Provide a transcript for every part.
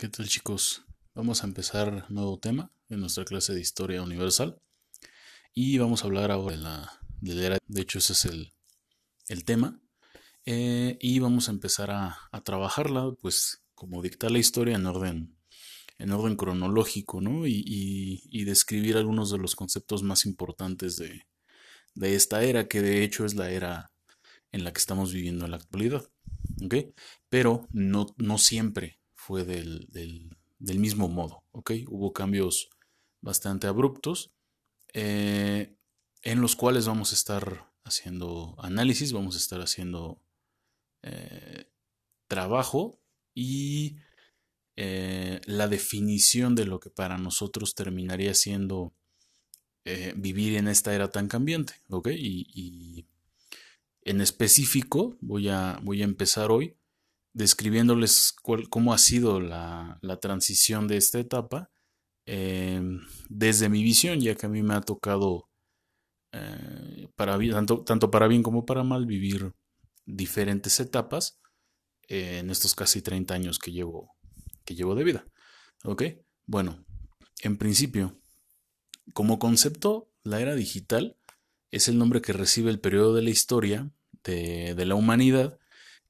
¿Qué tal chicos? Vamos a empezar nuevo tema en nuestra clase de Historia Universal y vamos a hablar ahora de la, de era, de hecho ese es el, tema, eh, y vamos a empezar a, trabajarla pues como dicta la historia en orden, en orden cronológico, ¿no? Y, describir algunos de los conceptos más importantes de, de esta era, que de hecho es la era en la que estamos viviendo en la actualidad. Pero no, no siempre fue del, del, mismo modo, ¿ok? Hubo cambios bastante abruptos eh, en los cuales vamos a estar haciendo análisis, vamos a estar haciendo eh, trabajo y eh, la definición de lo que para nosotros terminaría siendo vivir en esta era tan cambiante, ¿ok? y en específico, voy a, voy a empezar hoy describiéndoles cómo ha sido la, transición de esta etapa em, desde mi visión, ya que a mí me ha tocado, eh, para, tanto, tanto, para bien como para mal, vivir diferentes etapas en estos casi 30 años que llevo, que llevo de vida. ¿Ok? Bueno, en principio, como concepto, la era digital es el nombre que recibe el periodo de la historia de, la humanidad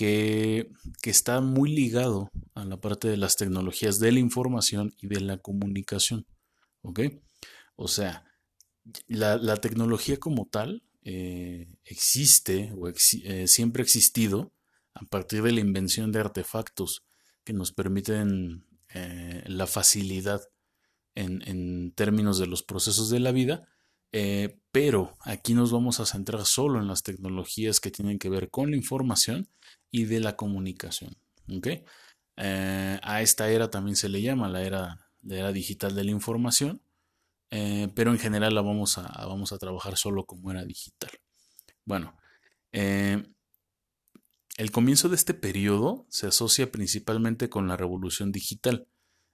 que, está muy ligado a la parte de las tecnologías de la información y de la comunicación. ¿Ok? O sea, la, tecnología como tal eh, existe o eh, siempre ha existido a partir de la invención de artefactos que nos permiten eh, la facilidad en, en, términos de los procesos de la vida pero aquí nos vamos a centrar solo en las tecnologías que tienen que ver con la información y de la comunicación. Eh, a esta era también se le llama la era, era digital de la información, eh, pero en general la vamos a, vamos a trabajar solo como era digital. Bueno, el comienzo de este periodo se asocia principalmente con la revolución digital,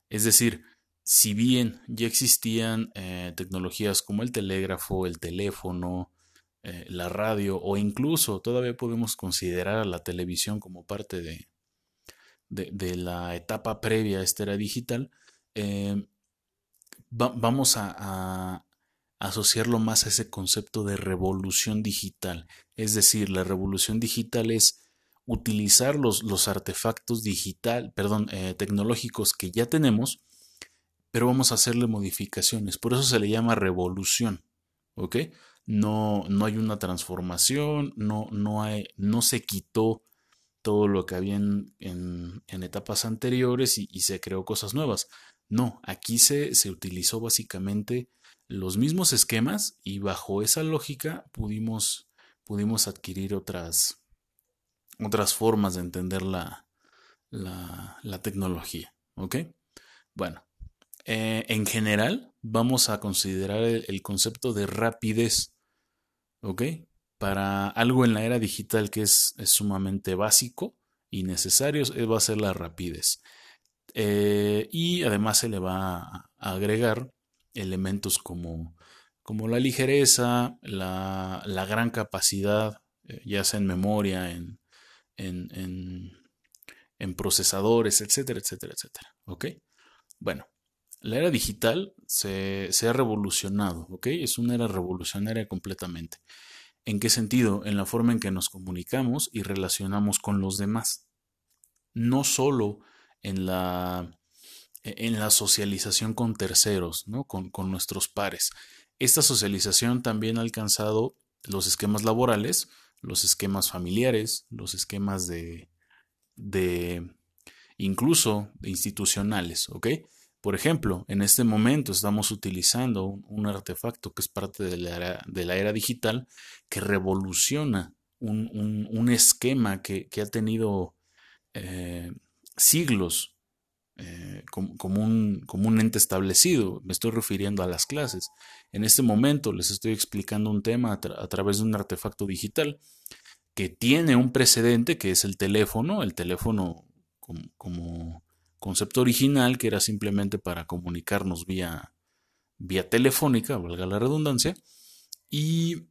es decir, si bien ya existían eh, tecnologías como el telégrafo, el teléfono, eh, la radio o incluso todavía podemos considerar a la televisión como parte de, de, la etapa previa a esta era digital, eh, vamos a, asociarlo más a ese concepto de revolución digital. Es decir, la revolución digital es utilizar los, los artefactos digital, perdón, tecnológicos que ya tenemos pero vamos a hacerle modificaciones. Por eso se le llama revolución. ¿Ok? No, no hay una transformación, no, no, hay, no se quitó todo lo que había en, etapas anteriores y, se creó cosas nuevas. No, aquí se, se utilizó básicamente los mismos esquemas y bajo esa lógica pudimos, pudimos adquirir otras, otras formas de entender la, la, la tecnología. ¿Ok? Bueno, eh, en general, vamos a considerar el, concepto de rapidez, ¿ok? Para algo en la era digital que es, sumamente básico y necesario, va a ser la rapidez. Eh, y además se le va a agregar elementos como, como la ligereza, la, gran capacidad, eh, ya sea en memoria, en, en, en, procesadores, etcétera, etcétera, etcétera. ¿Ok? Bueno, la era digital se, ha revolucionado, ¿ok? Es una era revolucionaria completamente. ¿En qué sentido? En la forma en que nos comunicamos y relacionamos con los demás. No solo en la, en la socialización con terceros, ¿no? Con, nuestros pares. Esta socialización también ha alcanzado los esquemas laborales, los esquemas familiares, los esquemas de, de incluso institucionales, ¿ok? Por ejemplo, en este momento estamos utilizando un, artefacto que es parte de la era, digital que revoluciona un, esquema que, ha tenido eh, siglos eh, como, un, ente establecido. Me estoy refiriendo a las clases. En este momento les estoy explicando un tema a, través de un artefacto digital que tiene un precedente que es el teléfono, el teléfono como concepto original que era simplemente para comunicarnos vía, vía telefónica, valga la redundancia, y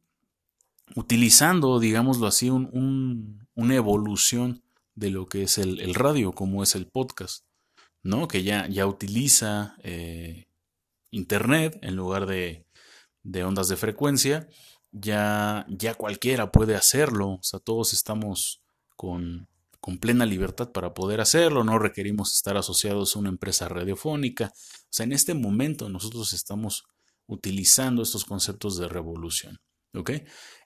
utilizando, digámoslo así, una evolución de lo que es el, radio, como es el podcast. ¿no? Que ya, ya utiliza eh, Internet en lugar de, de, ondas de frecuencia. Ya, ya cualquiera puede hacerlo. O sea, todos estamos con, con plena libertad para poder hacerlo. No requerimos estar asociados a una empresa radiofónica. O sea, en este momento nosotros estamos utilizando estos conceptos de revolución. ¿Ok?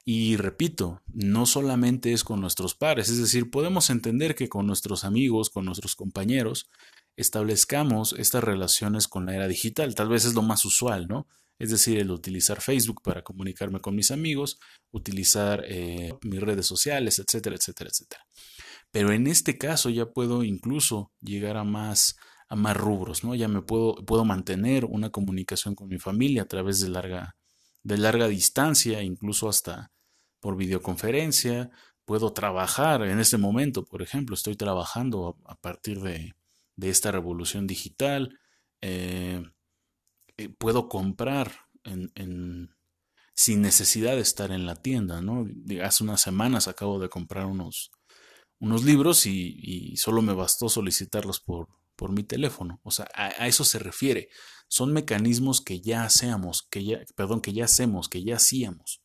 Y repito, no solamente es con nuestros pares, es decir, podemos entender que con nuestros amigos, con nuestros compañeros, establezcamos estas relaciones con la era digital. Tal vez es lo más usual, ¿no? Es decir, el utilizar Facebook para comunicarme con mis amigos, utilizar eh, mis redes sociales, etcétera, etcétera, etcétera. Pero en este caso ya puedo incluso llegar a más, a más rubros, ¿no? Ya me puedo, puedo mantener una comunicación con mi familia a través de larga, de larga distancia, incluso hasta por videoconferencia. Puedo trabajar en este momento, por ejemplo, estoy trabajando a, partir de, esta revolución digital. Eh, eh, puedo comprar en, sin necesidad de estar en la tienda, ¿no? Hace unas semanas acabo de comprar unos, unos libros y, solo me bastó solicitarlos por, por mi teléfono. O sea, a, eso se refiere. Son mecanismos que ya hacemos, que ya, perdón, que ya hacemos, que ya hacíamos.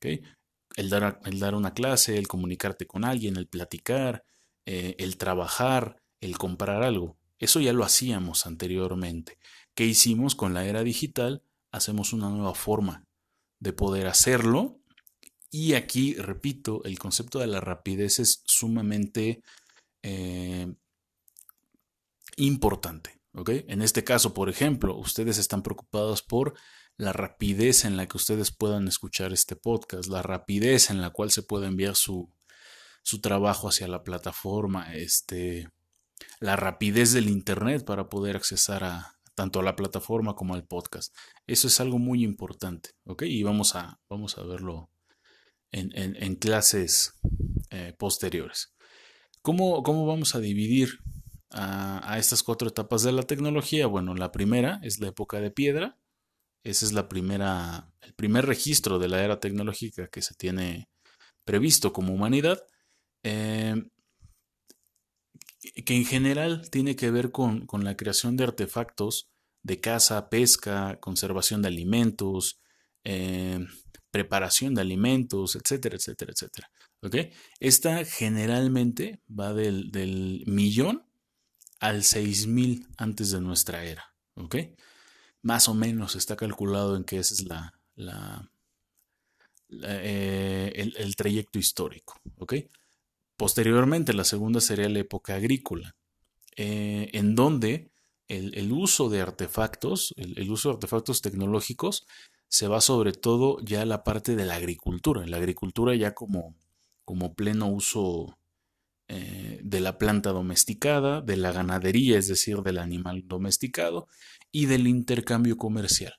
El, dar, el dar una clase, el comunicarte con alguien, el platicar, eh, el trabajar, el comprar algo. Eso ya lo hacíamos anteriormente. ¿Qué hicimos con la era digital? Hacemos una nueva forma de poder hacerlo. Y aquí, repito, el concepto de la rapidez es sumamente eh, importante. En este caso, por ejemplo, ustedes están preocupados por la rapidez en la que ustedes puedan escuchar este podcast, la rapidez en la cual se puede enviar su, su trabajo hacia la plataforma, este, la rapidez del Internet para poder accesar a, tanto a la plataforma como al podcast. Eso es algo muy importante, ¿ok? Y vamos a, vamos a verlo en, clases eh, posteriores. ¿Cómo, ¿Cómo, vamos a dividir a, estas cuatro etapas de la tecnología? Bueno, la primera es la época de piedra. Ese es la primera, el primer registro de la era tecnológica que se tiene previsto como humanidad. Eh, que en general tiene que ver con, la creación de artefactos de caza, pesca, conservación de alimentos, eh, preparación de alimentos, etcétera, etcétera, etcétera. Esta generalmente va del, millón al 6000 antes de nuestra era. Más o menos está calculado en que ese es la, eh, el, trayecto histórico. Posteriormente, la segunda sería la época agrícola, eh, en donde el, uso de artefactos, el, uso de artefactos tecnológicos, se va sobre todo ya a la parte de la agricultura. La agricultura ya como, como pleno uso eh, de la planta domesticada, de la ganadería, es decir, del animal domesticado, y del intercambio comercial.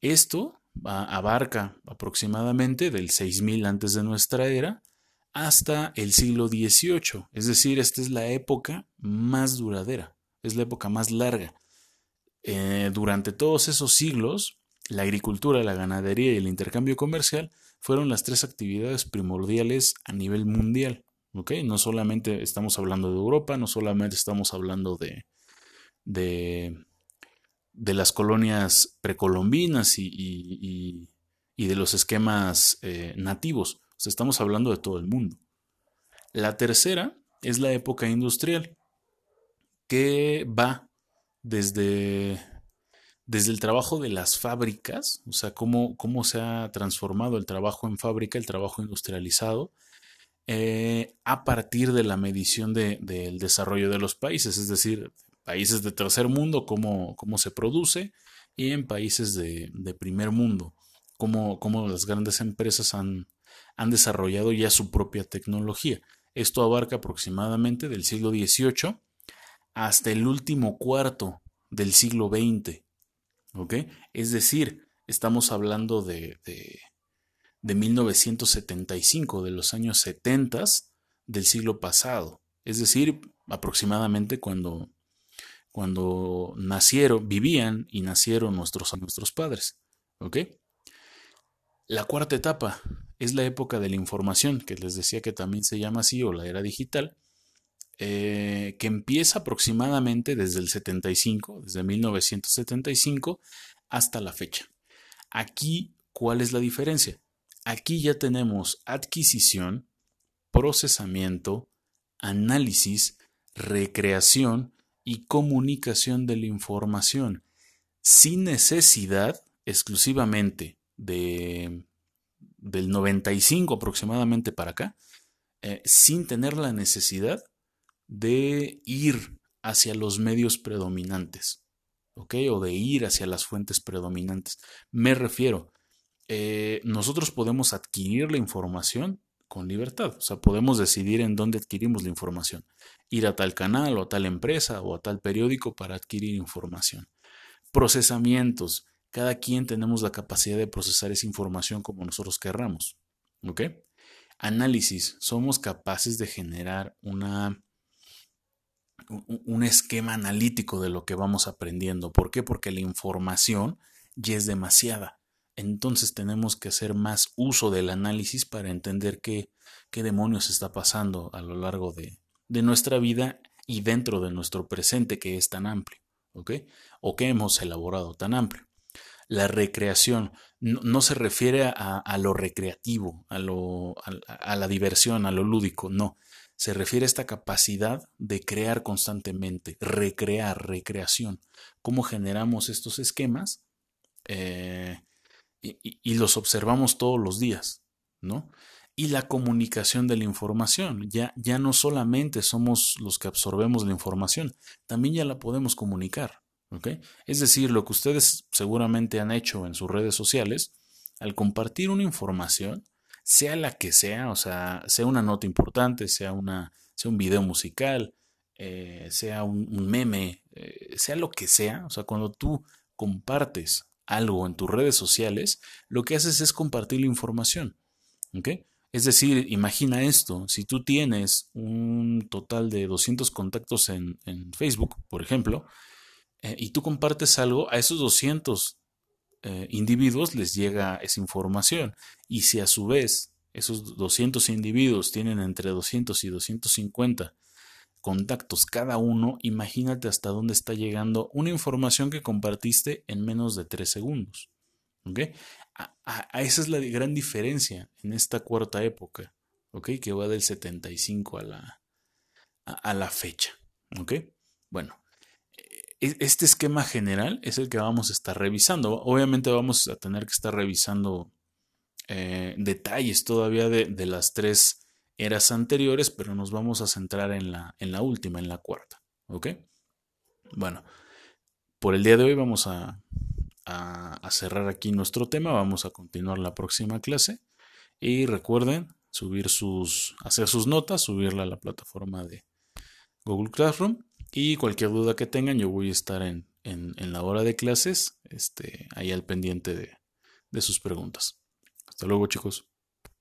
Esto abarca aproximadamente del 6000 antes de nuestra era hasta el siglo XVIII. Es decir, esta es la época más duradera, es la época más larga. Eh, durante todos esos siglos, la agricultura, la ganadería y el intercambio comercial fueron las tres actividades primordiales a nivel mundial. No solamente estamos hablando de Europa, no solamente estamos hablando de, de, las colonias precolombinas y, de los esquemas eh, nativos, estamos hablando de todo el mundo. La tercera es la época industrial, que va desde, desde el trabajo de las fábricas, o sea, cómo, cómo se ha transformado el trabajo en fábrica, el trabajo industrializado, eh, a partir de la medición del desarrollo de los países, es decir, países de tercer mundo, cómo, cómo se produce, y en países de, primer mundo, cómo, cómo las grandes empresas han, han desarrollado ya su propia tecnología. Esto abarca aproximadamente del siglo XVIII hasta el último cuarto del siglo XX. ¿Ok? Es decir, estamos hablando de, de, 1975, de los años 70 del siglo pasado. Es decir, aproximadamente cuando, cuando nacieron, vivían y nacieron nuestros, nuestros padres. ¿Ok? La cuarta etapa es la época de la información, que les decía que también se llama así, o la era digital, eh, que empieza aproximadamente desde el 75, desde 1975 hasta la fecha. Aquí, ¿cuál es la diferencia? Aquí ya tenemos adquisición, procesamiento, análisis, recreación y comunicación de la información, sin necesidad exclusivamente de, del 95 aproximadamente para acá, eh, sin tener la necesidad de ir hacia los medios predominantes, ¿ok? O de ir hacia las fuentes predominantes. Me refiero, eh, nosotros podemos adquirir la información con libertad, o sea, podemos decidir en dónde adquirimos la información, ir a tal canal o a tal empresa o a tal periódico para adquirir información. Procesamientos, cada quien tenemos la capacidad de procesar esa información como nosotros querramos, ¿ok? Análisis, somos capaces de generar una un esquema analítico de lo que vamos aprendiendo. ¿Por qué? Porque la información ya es demasiada. Entonces tenemos que hacer más uso del análisis para entender qué, qué demonios está pasando a lo largo de, de nuestra vida y dentro de nuestro presente que es tan amplio, ¿ok? O que hemos elaborado tan amplio. La recreación no, se refiere a, a, lo recreativo, a, lo, a la diversión, a lo lúdico, no se refiere a esta capacidad de crear constantemente, recrear, recreación. ¿Cómo generamos estos esquemas? Eh, y, los observamos todos los días, ¿no? Y la comunicación de la información. Ya, ya no solamente somos los que absorbemos la información, también ya la podemos comunicar. Es decir, lo que ustedes seguramente han hecho en sus redes sociales, al compartir una información, sea la que sea, o sea, sea una nota importante, sea, una, sea un video musical, eh, sea un, meme, eh, sea lo que sea, o sea, cuando tú compartes algo en tus redes sociales, lo que haces es compartir la información. ¿Ok? Es decir, imagina esto, si tú tienes un total de 200 contactos en, Facebook, por ejemplo, eh, y tú compartes algo, a esos 200 eh, individuos les llega esa información. Y si a su vez esos 200 individuos tienen entre 200 y 250 contactos cada uno, imagínate hasta dónde está llegando una información que compartiste en menos de 3 segundos. A, esa es la gran diferencia en esta cuarta época, ¿ok? Que va del 75 a la, a, la fecha, ¿ok? Bueno, este esquema general es el que vamos a estar revisando. Obviamente vamos a tener que estar revisando eh, detalles todavía de, las tres eras anteriores, pero nos vamos a centrar en la, en la última, en la cuarta. ¿Ok? Bueno, por el día de hoy vamos a, a cerrar aquí nuestro tema. Vamos a continuar la próxima clase. Y recuerden subir sus, hacer sus notas, subirla a la plataforma de Google Classroom y cualquier duda que tengan, yo voy a estar en, la hora de clases, este, ahí al pendiente de, de sus preguntas. Hasta luego, chicos.